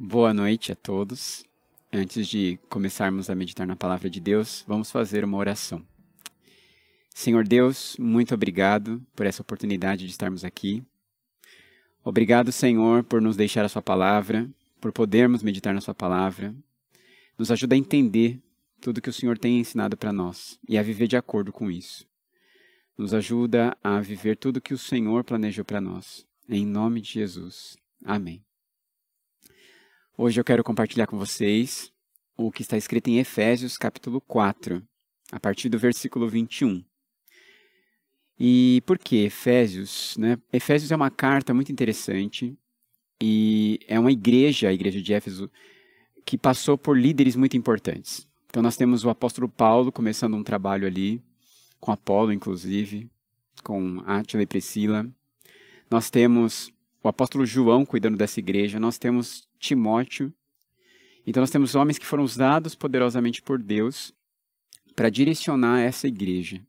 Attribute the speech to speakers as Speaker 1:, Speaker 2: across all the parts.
Speaker 1: Boa noite a todos. Antes de começarmos a meditar na palavra de Deus, vamos fazer uma oração. Senhor Deus, muito obrigado por essa oportunidade de estarmos aqui. Obrigado, Senhor, por nos deixar a Sua palavra, por podermos meditar na Sua palavra. Nos ajuda a entender tudo que o Senhor tem ensinado para nós e a viver de acordo com isso. Nos ajuda a viver tudo que o Senhor planejou para nós. Em nome de Jesus. Amém. Hoje eu quero compartilhar com vocês o que está escrito em Efésios, capítulo 4, a partir do versículo 21. E por que Efésios? Né? Efésios é uma carta muito interessante e é uma igreja, a igreja de Éfeso, que passou por líderes muito importantes. Então nós temos o apóstolo Paulo começando um trabalho ali, com Apolo, inclusive, com Átila e Priscila. Nós temos o apóstolo João cuidando dessa igreja, nós temos Timóteo. Então nós temos homens que foram usados poderosamente por Deus para direcionar essa igreja.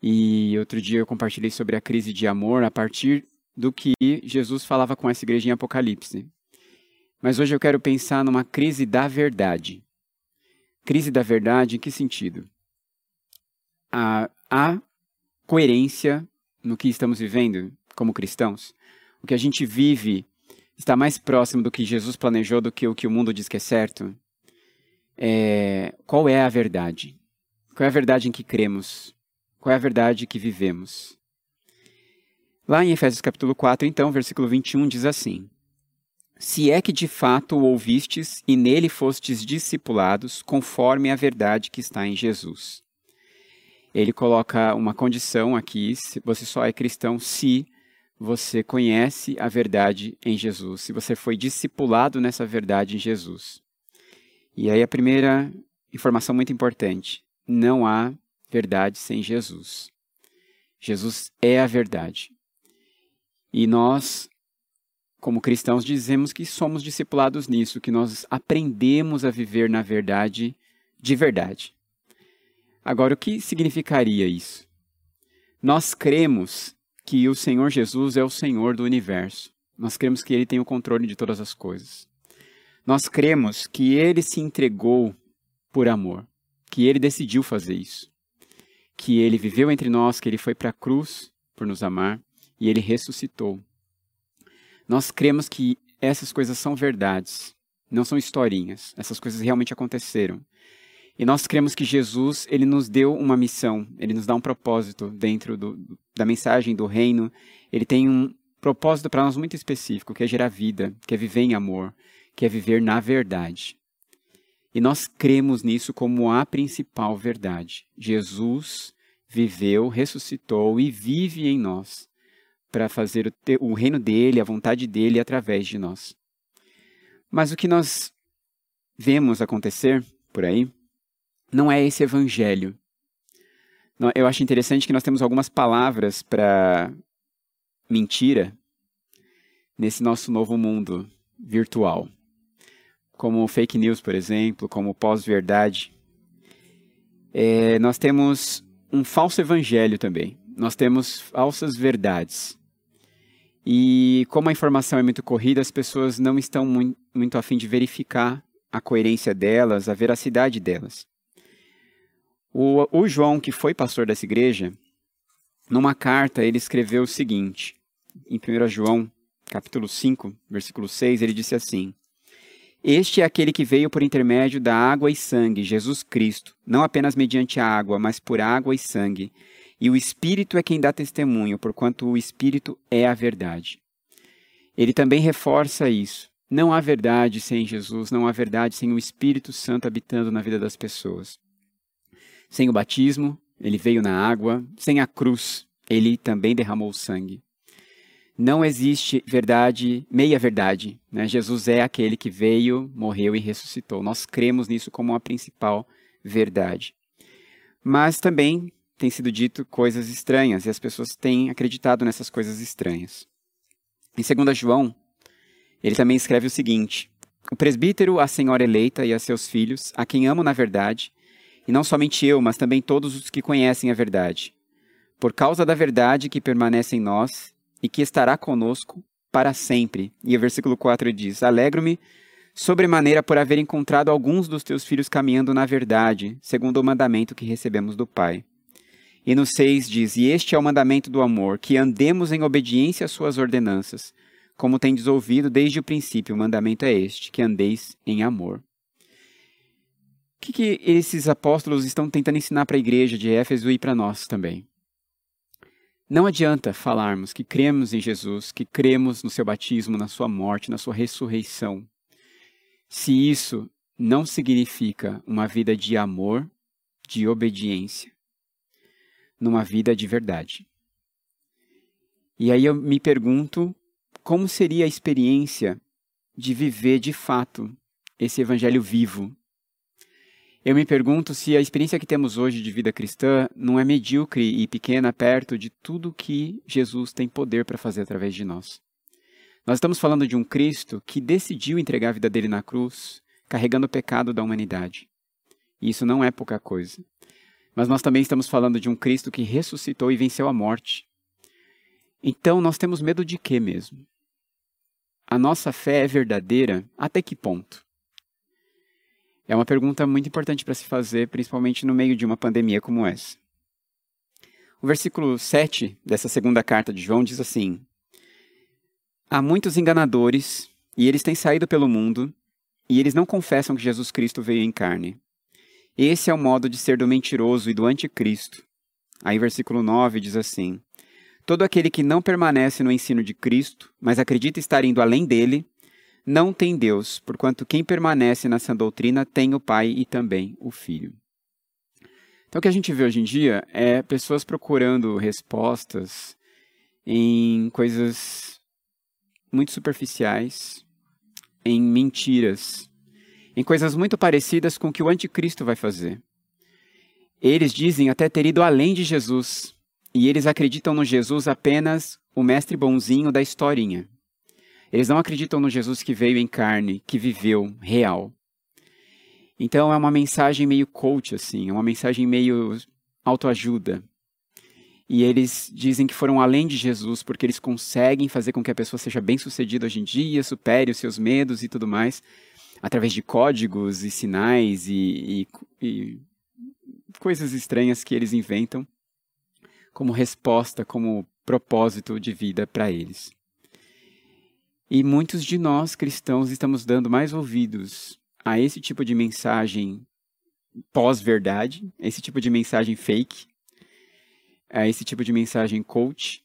Speaker 1: E outro dia eu compartilhei sobre a crise de amor a partir do que Jesus falava com essa igreja em Apocalipse. Mas hoje eu quero pensar numa crise da verdade. Crise da verdade em que sentido? A coerência no que estamos vivendo como cristãos. O que a gente vive está mais próximo do que Jesus planejou do que o que o mundo diz que é certo. É, qual é a verdade? Qual é a verdade em que cremos? Qual é a verdade que vivemos? Lá em Efésios capítulo 4, então, versículo 21 diz assim: Se é que de fato o ouvistes e nele fostes discipulados, conforme a verdade que está em Jesus. Ele coloca uma condição aqui: você só é cristão se você conhece a verdade em Jesus, se você foi discipulado nessa verdade em Jesus. E aí a primeira informação muito importante: não há verdade sem Jesus. Jesus é a verdade. E nós, como cristãos, dizemos que somos discipulados nisso, que nós aprendemos a viver na verdade de verdade. Agora, o que significaria isso? Nós cremos que o Senhor Jesus é o Senhor do universo. Nós cremos que Ele tem o controle de todas as coisas. Nós cremos que Ele se entregou por amor, que Ele decidiu fazer isso que ele viveu entre nós, que ele foi para a cruz por nos amar e ele ressuscitou. Nós cremos que essas coisas são verdades, não são historinhas. Essas coisas realmente aconteceram. E nós cremos que Jesus, ele nos deu uma missão, ele nos dá um propósito dentro do, da mensagem do reino. Ele tem um propósito para nós muito específico, que é gerar vida, que é viver em amor, que é viver na verdade. E nós cremos nisso como a principal verdade. Jesus viveu, ressuscitou e vive em nós para fazer o, te, o reino dele, a vontade dele através de nós. Mas o que nós vemos acontecer por aí não é esse evangelho. Eu acho interessante que nós temos algumas palavras para mentira nesse nosso novo mundo virtual como fake news, por exemplo, como pós-verdade. É, nós temos um falso evangelho também. Nós temos falsas verdades. E como a informação é muito corrida, as pessoas não estão muito, muito afim de verificar a coerência delas, a veracidade delas. O, o João, que foi pastor dessa igreja, numa carta ele escreveu o seguinte, em 1 João, capítulo 5, versículo 6, ele disse assim: este é aquele que veio por intermédio da água e sangue, Jesus Cristo, não apenas mediante a água, mas por água e sangue. E o Espírito é quem dá testemunho, porquanto o Espírito é a verdade. Ele também reforça isso. Não há verdade sem Jesus, não há verdade sem o Espírito Santo habitando na vida das pessoas. Sem o batismo, ele veio na água, sem a cruz, ele também derramou sangue não existe verdade, meia verdade. Né? Jesus é aquele que veio, morreu e ressuscitou. Nós cremos nisso como a principal verdade. Mas também tem sido dito coisas estranhas e as pessoas têm acreditado nessas coisas estranhas. Em 2 João, ele também escreve o seguinte: O presbítero, a senhora eleita e a seus filhos, a quem amo na verdade, e não somente eu, mas também todos os que conhecem a verdade. Por causa da verdade que permanece em nós e que estará conosco, para sempre. E o versículo 4 diz: Alegro-me sobremaneira por haver encontrado alguns dos teus filhos caminhando na verdade, segundo o mandamento que recebemos do Pai. E no 6 diz: E este é o mandamento do amor, que andemos em obediência às suas ordenanças. Como tendes ouvido desde o princípio, o mandamento é este, que andeis em amor. O que, que esses apóstolos estão tentando ensinar para a igreja de Éfeso e para nós também? Não adianta falarmos que cremos em Jesus, que cremos no seu batismo, na sua morte, na sua ressurreição, se isso não significa uma vida de amor, de obediência, numa vida de verdade. E aí eu me pergunto como seria a experiência de viver de fato esse evangelho vivo. Eu me pergunto se a experiência que temos hoje de vida cristã não é medíocre e pequena perto de tudo que Jesus tem poder para fazer através de nós. Nós estamos falando de um Cristo que decidiu entregar a vida dele na cruz, carregando o pecado da humanidade. E isso não é pouca coisa. Mas nós também estamos falando de um Cristo que ressuscitou e venceu a morte. Então nós temos medo de quê mesmo? A nossa fé é verdadeira até que ponto? É uma pergunta muito importante para se fazer, principalmente no meio de uma pandemia como essa. O versículo 7 dessa segunda carta de João diz assim: Há muitos enganadores, e eles têm saído pelo mundo, e eles não confessam que Jesus Cristo veio em carne. Esse é o modo de ser do mentiroso e do anticristo. Aí, versículo 9 diz assim: Todo aquele que não permanece no ensino de Cristo, mas acredita estar indo além dele, não tem Deus, porquanto quem permanece nessa doutrina tem o Pai e também o Filho. Então, o que a gente vê hoje em dia é pessoas procurando respostas em coisas muito superficiais, em mentiras, em coisas muito parecidas com o que o anticristo vai fazer. Eles dizem até ter ido além de Jesus, e eles acreditam no Jesus apenas o mestre bonzinho da historinha. Eles não acreditam no Jesus que veio em carne, que viveu, real. Então é uma mensagem meio coach, assim, é uma mensagem meio autoajuda. E eles dizem que foram além de Jesus porque eles conseguem fazer com que a pessoa seja bem-sucedida hoje em dia, supere os seus medos e tudo mais, através de códigos e sinais e, e, e coisas estranhas que eles inventam como resposta, como propósito de vida para eles. E muitos de nós cristãos estamos dando mais ouvidos a esse tipo de mensagem pós-verdade, esse tipo de mensagem fake, a esse tipo de mensagem coach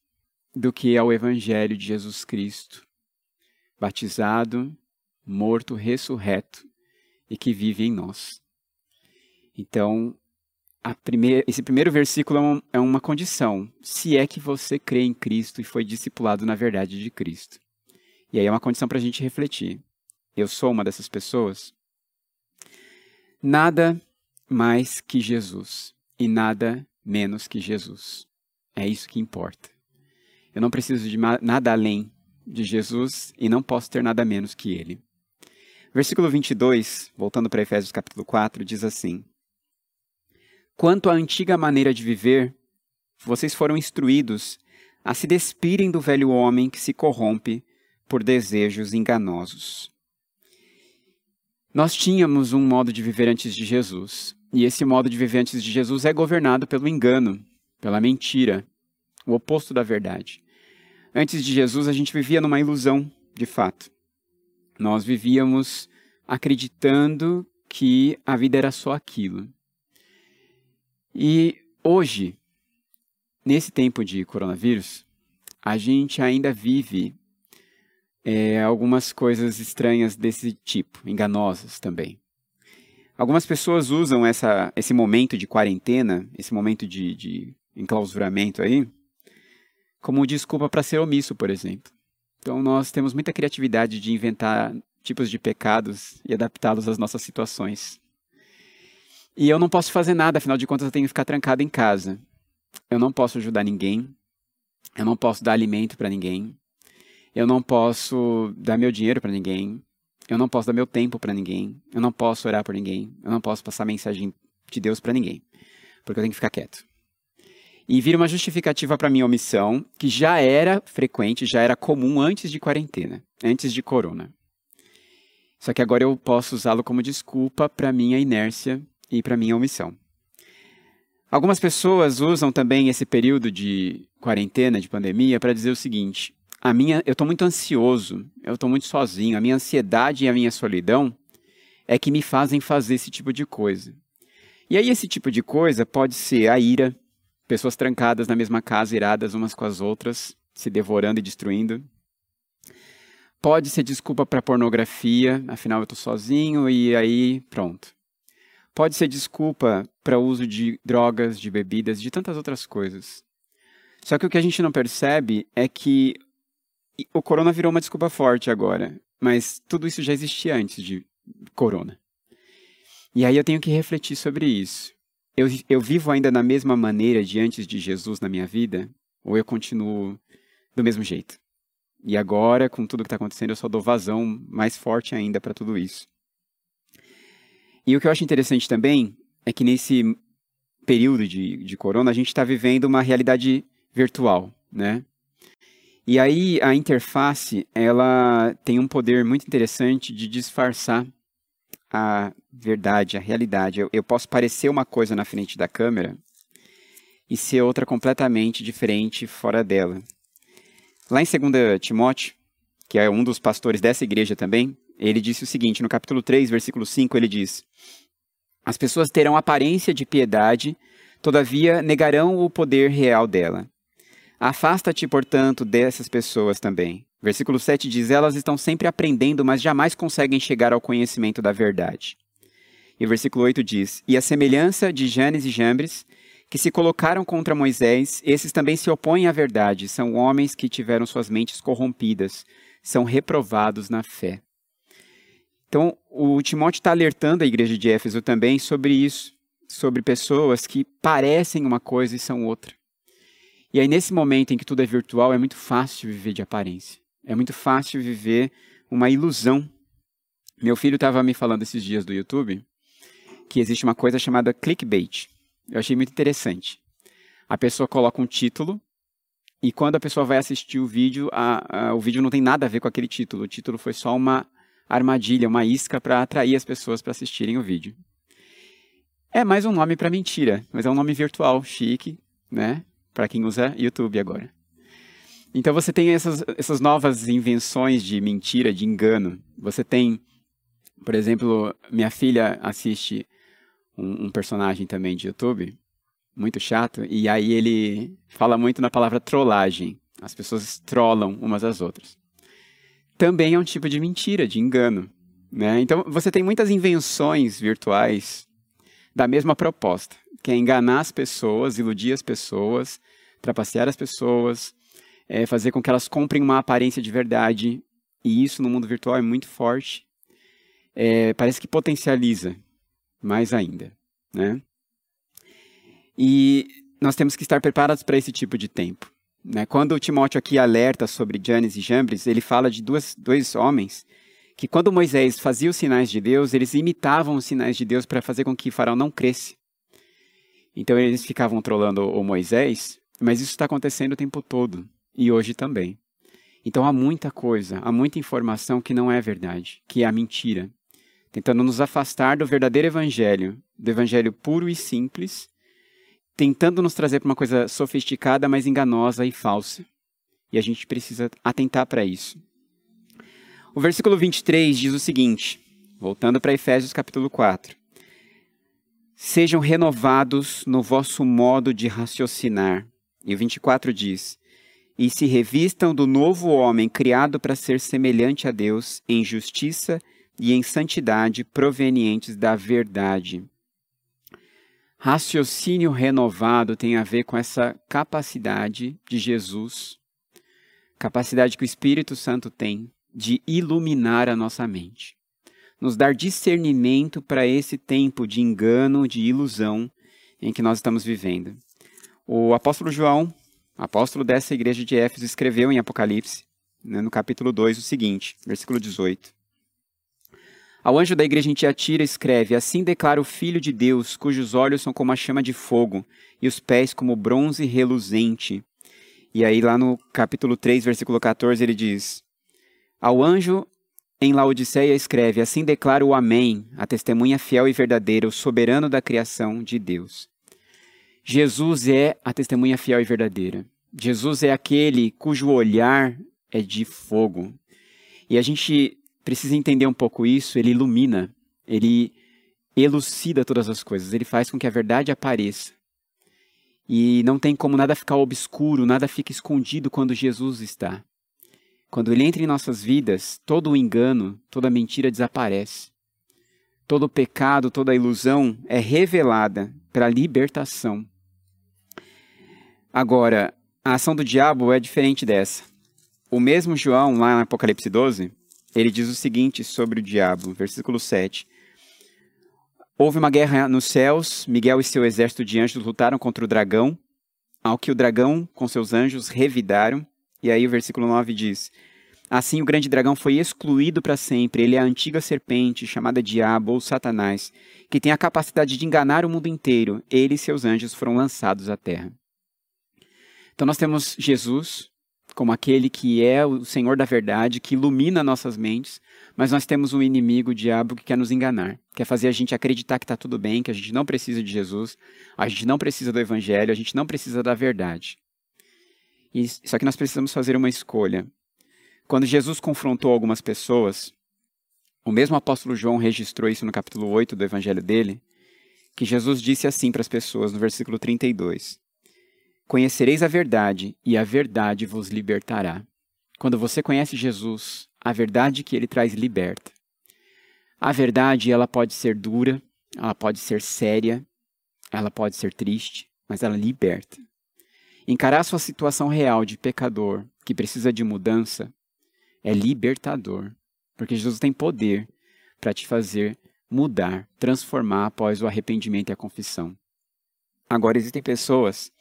Speaker 1: do que ao Evangelho de Jesus Cristo, batizado, morto, ressurreto e que vive em nós. Então, primeira, esse primeiro versículo é, é uma condição, se é que você crê em Cristo e foi discipulado na verdade de Cristo. E aí é uma condição para a gente refletir. Eu sou uma dessas pessoas? Nada mais que Jesus e nada menos que Jesus. É isso que importa. Eu não preciso de nada além de Jesus e não posso ter nada menos que ele. Versículo 22, voltando para Efésios capítulo 4, diz assim: Quanto à antiga maneira de viver, vocês foram instruídos a se despirem do velho homem que se corrompe por desejos enganosos. Nós tínhamos um modo de viver antes de Jesus, e esse modo de viver antes de Jesus é governado pelo engano, pela mentira, o oposto da verdade. Antes de Jesus, a gente vivia numa ilusão, de fato. Nós vivíamos acreditando que a vida era só aquilo. E hoje, nesse tempo de coronavírus, a gente ainda vive é, algumas coisas estranhas desse tipo, enganosas também. Algumas pessoas usam essa, esse momento de quarentena, esse momento de, de enclausuramento aí, como desculpa para ser omisso, por exemplo. Então nós temos muita criatividade de inventar tipos de pecados e adaptá-los às nossas situações. E eu não posso fazer nada, afinal de contas eu tenho que ficar trancado em casa. Eu não posso ajudar ninguém. Eu não posso dar alimento para ninguém. Eu não posso dar meu dinheiro para ninguém. Eu não posso dar meu tempo para ninguém. Eu não posso orar por ninguém. Eu não posso passar mensagem de Deus para ninguém. Porque eu tenho que ficar quieto. e vira uma justificativa para minha omissão, que já era frequente, já era comum antes de quarentena, antes de corona. Só que agora eu posso usá-lo como desculpa para minha inércia e para minha omissão. Algumas pessoas usam também esse período de quarentena, de pandemia, para dizer o seguinte: a minha, eu estou muito ansioso, eu estou muito sozinho, a minha ansiedade e a minha solidão é que me fazem fazer esse tipo de coisa. E aí esse tipo de coisa pode ser a ira, pessoas trancadas na mesma casa, iradas umas com as outras, se devorando e destruindo. Pode ser desculpa para pornografia, afinal eu estou sozinho e aí pronto. Pode ser desculpa para o uso de drogas, de bebidas, de tantas outras coisas. Só que o que a gente não percebe é que o corona virou uma desculpa forte agora, mas tudo isso já existia antes de corona. E aí eu tenho que refletir sobre isso. Eu, eu vivo ainda na mesma maneira de antes de Jesus na minha vida? Ou eu continuo do mesmo jeito? E agora, com tudo que está acontecendo, eu só dou vazão mais forte ainda para tudo isso. E o que eu acho interessante também é que nesse período de, de corona, a gente está vivendo uma realidade virtual, né? E aí a interface, ela tem um poder muito interessante de disfarçar a verdade, a realidade. Eu, eu posso parecer uma coisa na frente da câmera e ser outra completamente diferente fora dela. Lá em 2 Timóteo, que é um dos pastores dessa igreja também, ele disse o seguinte, no capítulo 3, versículo 5, ele diz: As pessoas terão aparência de piedade, todavia negarão o poder real dela. Afasta-te, portanto, dessas pessoas também. Versículo 7 diz: Elas estão sempre aprendendo, mas jamais conseguem chegar ao conhecimento da verdade. E o versículo 8 diz: E a semelhança de Janes e Jambres, que se colocaram contra Moisés, esses também se opõem à verdade, são homens que tiveram suas mentes corrompidas, são reprovados na fé. Então, o Timóteo está alertando a igreja de Éfeso também sobre isso, sobre pessoas que parecem uma coisa e são outra. E aí, nesse momento em que tudo é virtual, é muito fácil viver de aparência. É muito fácil viver uma ilusão. Meu filho estava me falando esses dias do YouTube que existe uma coisa chamada clickbait. Eu achei muito interessante. A pessoa coloca um título e quando a pessoa vai assistir o vídeo, a, a, o vídeo não tem nada a ver com aquele título. O título foi só uma armadilha, uma isca para atrair as pessoas para assistirem o vídeo. É mais um nome para mentira, mas é um nome virtual, chique, né? Para quem usa YouTube agora. Então você tem essas, essas novas invenções de mentira, de engano. Você tem, por exemplo, minha filha assiste um, um personagem também de YouTube, muito chato, e aí ele fala muito na palavra trollagem. As pessoas trollam umas às outras. Também é um tipo de mentira, de engano. Né? Então você tem muitas invenções virtuais da mesma proposta, que é enganar as pessoas, iludir as pessoas, trapacear as pessoas, é, fazer com que elas comprem uma aparência de verdade. E isso no mundo virtual é muito forte. É, parece que potencializa mais ainda. Né? E nós temos que estar preparados para esse tipo de tempo. Né? Quando o Timóteo aqui alerta sobre Janes e Jambres, ele fala de duas, dois homens que quando Moisés fazia os sinais de Deus, eles imitavam os sinais de Deus para fazer com que Faraó não cresce. Então eles ficavam trolando o Moisés, mas isso está acontecendo o tempo todo e hoje também. Então há muita coisa, há muita informação que não é verdade, que é a mentira, tentando nos afastar do verdadeiro evangelho, do evangelho puro e simples, tentando nos trazer para uma coisa sofisticada, mas enganosa e falsa. E a gente precisa atentar para isso. O versículo 23 diz o seguinte, voltando para Efésios capítulo 4. Sejam renovados no vosso modo de raciocinar. E o 24 diz: e se revistam do novo homem criado para ser semelhante a Deus em justiça e em santidade provenientes da verdade. Raciocínio renovado tem a ver com essa capacidade de Jesus, capacidade que o Espírito Santo tem de iluminar a nossa mente, nos dar discernimento para esse tempo de engano, de ilusão em que nós estamos vivendo. O apóstolo João, apóstolo dessa igreja de Éfeso, escreveu em Apocalipse, né, no capítulo 2, o seguinte, versículo 18. Ao anjo da igreja em Tiatira escreve: Assim declara o Filho de Deus, cujos olhos são como a chama de fogo e os pés como bronze reluzente. E aí, lá no capítulo 3, versículo 14, ele diz: Ao anjo em Laodiceia escreve: Assim declara o Amém, a testemunha fiel e verdadeira, o soberano da criação de Deus. Jesus é a testemunha fiel e verdadeira. Jesus é aquele cujo olhar é de fogo. E a gente precisa entender um pouco isso, ele ilumina, ele elucida todas as coisas, ele faz com que a verdade apareça. E não tem como nada ficar obscuro, nada fica escondido quando Jesus está. Quando ele entra em nossas vidas, todo o engano, toda mentira desaparece. Todo o pecado, toda a ilusão é revelada para a libertação. Agora, a ação do diabo é diferente dessa. O mesmo João, lá no Apocalipse 12, ele diz o seguinte sobre o diabo, versículo 7. Houve uma guerra nos céus, Miguel e seu exército de anjos lutaram contra o dragão, ao que o dragão, com seus anjos, revidaram. E aí o versículo 9 diz: Assim o grande dragão foi excluído para sempre. Ele é a antiga serpente, chamada Diabo ou Satanás, que tem a capacidade de enganar o mundo inteiro. Ele e seus anjos foram lançados à terra. Então nós temos Jesus, como aquele que é o Senhor da verdade, que ilumina nossas mentes, mas nós temos um inimigo, o diabo, que quer nos enganar, quer fazer a gente acreditar que está tudo bem, que a gente não precisa de Jesus, a gente não precisa do Evangelho, a gente não precisa da verdade. E, só que nós precisamos fazer uma escolha. Quando Jesus confrontou algumas pessoas, o mesmo apóstolo João registrou isso no capítulo 8 do Evangelho dele, que Jesus disse assim para as pessoas no versículo 32. Conhecereis a verdade, e a verdade vos libertará. Quando você conhece Jesus, a verdade que ele traz liberta. A verdade, ela pode ser dura, ela pode ser séria, ela pode ser triste, mas ela liberta. Encarar sua situação real de pecador, que precisa de mudança, é libertador, porque Jesus tem poder para te fazer mudar, transformar após o arrependimento e a confissão. Agora, existem pessoas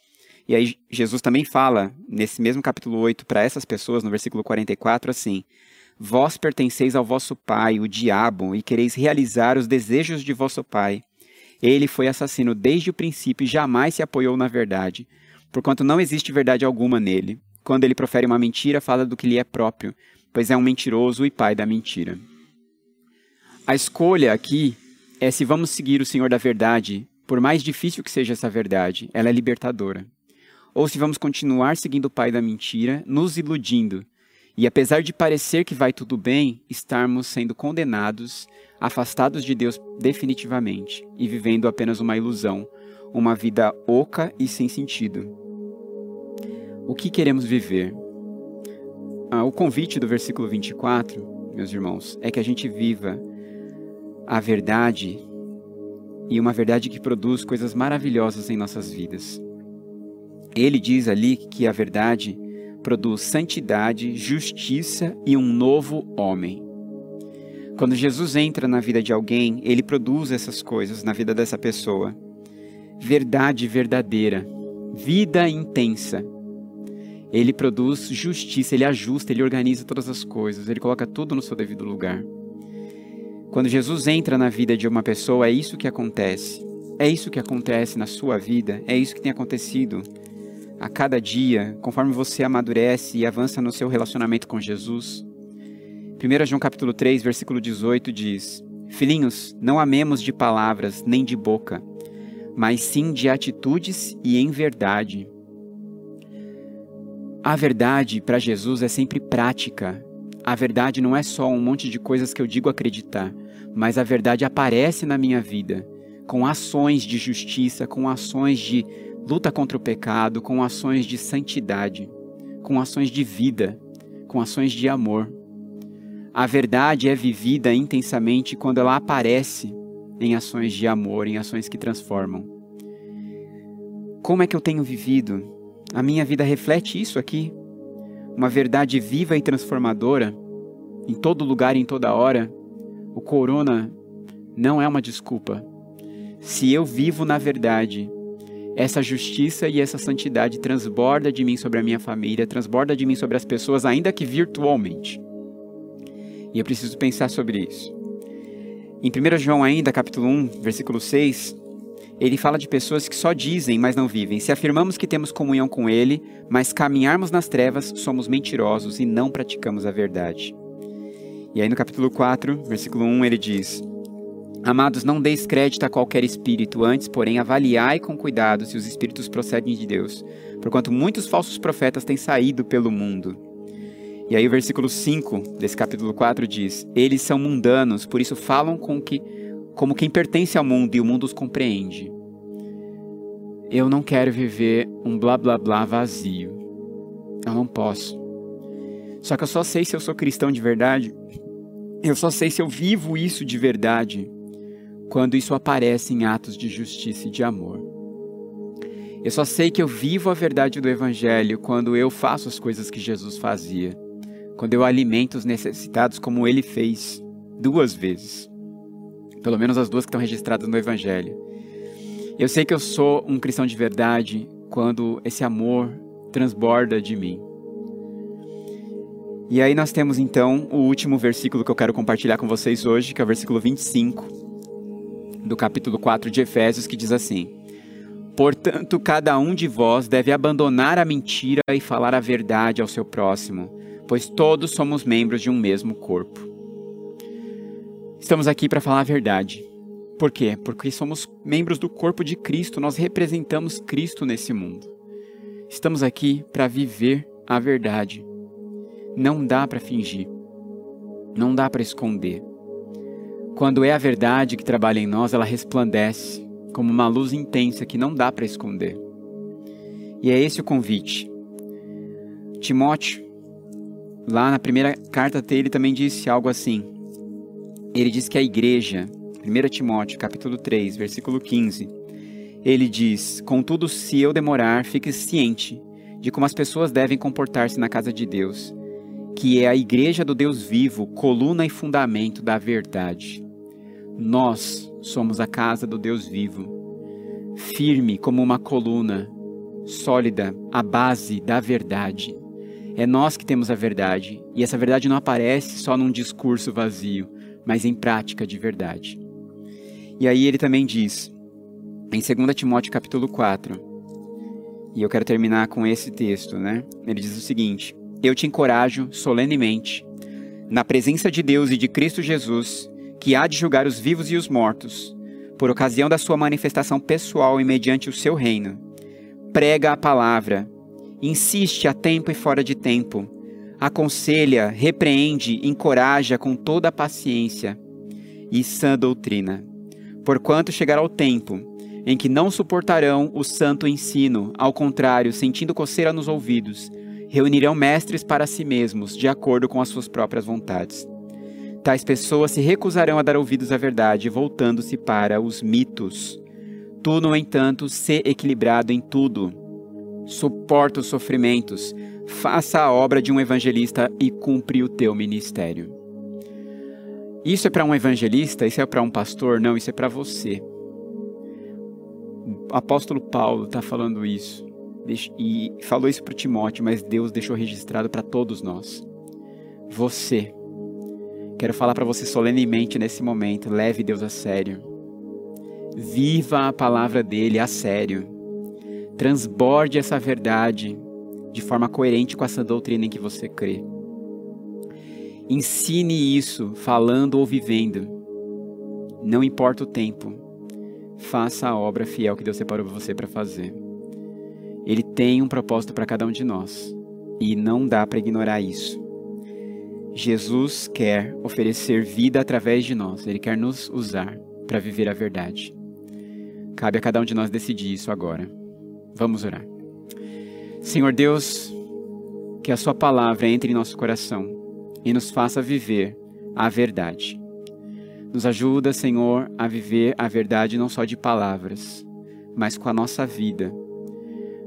Speaker 1: e aí Jesus também fala, nesse mesmo capítulo 8, para essas pessoas, no versículo 44, assim: Vós pertenceis ao vosso pai, o diabo, e quereis realizar os desejos de vosso pai. Ele foi assassino desde o princípio e jamais se apoiou na verdade, porquanto não existe verdade alguma nele. Quando ele profere uma mentira, fala do que lhe é próprio, pois é um mentiroso e pai da mentira. A escolha aqui é se vamos seguir o Senhor da verdade, por mais difícil que seja essa verdade, ela é libertadora ou se vamos continuar seguindo o pai da mentira, nos iludindo, e apesar de parecer que vai tudo bem, estarmos sendo condenados, afastados de Deus definitivamente e vivendo apenas uma ilusão, uma vida oca e sem sentido. O que queremos viver? Ah, o convite do versículo 24, meus irmãos, é que a gente viva a verdade e uma verdade que produz coisas maravilhosas em nossas vidas. Ele diz ali que a verdade produz santidade, justiça e um novo homem. Quando Jesus entra na vida de alguém, ele produz essas coisas na vida dessa pessoa. Verdade verdadeira, vida intensa. Ele produz justiça, ele ajusta, ele organiza todas as coisas, ele coloca tudo no seu devido lugar. Quando Jesus entra na vida de uma pessoa, é isso que acontece. É isso que acontece na sua vida, é isso que tem acontecido a cada dia, conforme você amadurece e avança no seu relacionamento com Jesus. 1 João capítulo 3, versículo 18 diz: Filhinhos, não amemos de palavras nem de boca, mas sim de atitudes e em verdade. A verdade para Jesus é sempre prática. A verdade não é só um monte de coisas que eu digo acreditar, mas a verdade aparece na minha vida, com ações de justiça, com ações de luta contra o pecado com ações de santidade, com ações de vida, com ações de amor. A verdade é vivida intensamente quando ela aparece em ações de amor, em ações que transformam. Como é que eu tenho vivido? A minha vida reflete isso aqui? Uma verdade viva e transformadora em todo lugar e em toda hora? O corona não é uma desculpa. Se eu vivo na verdade, essa justiça e essa santidade transborda de mim sobre a minha família, transborda de mim sobre as pessoas, ainda que virtualmente. E eu preciso pensar sobre isso. Em 1 João ainda, capítulo 1, versículo 6, ele fala de pessoas que só dizem, mas não vivem. Se afirmamos que temos comunhão com ele, mas caminharmos nas trevas, somos mentirosos e não praticamos a verdade. E aí no capítulo 4, versículo 1, ele diz: Amados, não deis crédito a qualquer espírito, antes, porém, avaliai com cuidado se os espíritos procedem de Deus, porquanto muitos falsos profetas têm saído pelo mundo. E aí o versículo 5 desse capítulo 4 diz: Eles são mundanos, por isso falam com que, como quem pertence ao mundo e o mundo os compreende. Eu não quero viver um blá blá blá vazio. Eu não posso. Só que eu só sei se eu sou cristão de verdade. Eu só sei se eu vivo isso de verdade quando isso aparece em atos de justiça e de amor. Eu só sei que eu vivo a verdade do Evangelho quando eu faço as coisas que Jesus fazia, quando eu alimento os necessitados como ele fez duas vezes. Pelo menos as duas que estão registradas no Evangelho. Eu sei que eu sou um cristão de verdade quando esse amor transborda de mim. E aí nós temos então o último versículo que eu quero compartilhar com vocês hoje, que é o versículo 25 do capítulo 4 de Efésios, que diz assim: Portanto, cada um de vós deve abandonar a mentira e falar a verdade ao seu próximo, pois todos somos membros de um mesmo corpo. Estamos aqui para falar a verdade. Por quê? Porque somos membros do corpo de Cristo, nós representamos Cristo nesse mundo. Estamos aqui para viver a verdade. Não dá para fingir. Não dá para esconder. Quando é a verdade que trabalha em nós, ela resplandece como uma luz intensa que não dá para esconder. E é esse o convite. Timóteo, lá na primeira carta dele, também disse algo assim. Ele diz que a igreja, 1 Timóteo, capítulo 3, versículo 15, ele diz: Contudo, se eu demorar, fique ciente de como as pessoas devem comportar-se na casa de Deus, que é a igreja do Deus vivo, coluna e fundamento da verdade. Nós somos a casa do Deus vivo, firme como uma coluna, sólida, a base da verdade. É nós que temos a verdade, e essa verdade não aparece só num discurso vazio, mas em prática de verdade. E aí ele também diz, em 2 Timóteo capítulo 4, e eu quero terminar com esse texto, né? Ele diz o seguinte: Eu te encorajo solenemente, na presença de Deus e de Cristo Jesus, que há de julgar os vivos e os mortos, por ocasião da sua manifestação pessoal e mediante o seu reino. Prega a palavra, insiste a tempo e fora de tempo, aconselha, repreende, encoraja com toda a paciência e sã doutrina. Porquanto chegará o tempo em que não suportarão o santo ensino, ao contrário, sentindo coceira nos ouvidos, reunirão mestres para si mesmos, de acordo com as suas próprias vontades Tais pessoas se recusarão a dar ouvidos à verdade, voltando-se para os mitos. Tu, no entanto, sê equilibrado em tudo. Suporta os sofrimentos, faça a obra de um evangelista e cumpre o teu ministério. Isso é para um evangelista? Isso é para um pastor? Não, isso é para você. O apóstolo Paulo está falando isso e falou isso para Timóteo, mas Deus deixou registrado para todos nós. Você Quero falar para você solenemente nesse momento: leve Deus a sério. Viva a palavra dele a sério. Transborde essa verdade de forma coerente com essa doutrina em que você crê. Ensine isso falando ou vivendo. Não importa o tempo. Faça a obra fiel que Deus separou você para fazer. Ele tem um propósito para cada um de nós e não dá para ignorar isso. Jesus quer oferecer vida através de nós, Ele quer nos usar para viver a verdade. Cabe a cada um de nós decidir isso agora. Vamos orar. Senhor Deus, que a Sua palavra entre em nosso coração e nos faça viver a verdade. Nos ajuda, Senhor, a viver a verdade não só de palavras, mas com a nossa vida.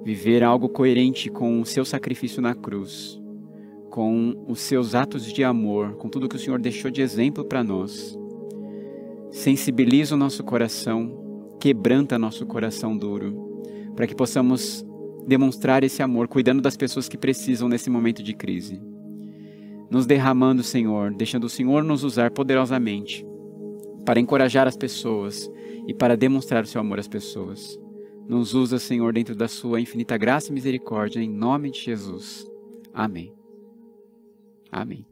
Speaker 1: Viver algo coerente com o Seu sacrifício na cruz com os seus atos de amor, com tudo que o Senhor deixou de exemplo para nós. Sensibiliza o nosso coração, quebranta nosso coração duro, para que possamos demonstrar esse amor, cuidando das pessoas que precisam nesse momento de crise. Nos derramando, Senhor, deixando o Senhor nos usar poderosamente para encorajar as pessoas e para demonstrar o seu amor às pessoas. Nos usa, Senhor, dentro da sua infinita graça e misericórdia, em nome de Jesus. Amém. Amém.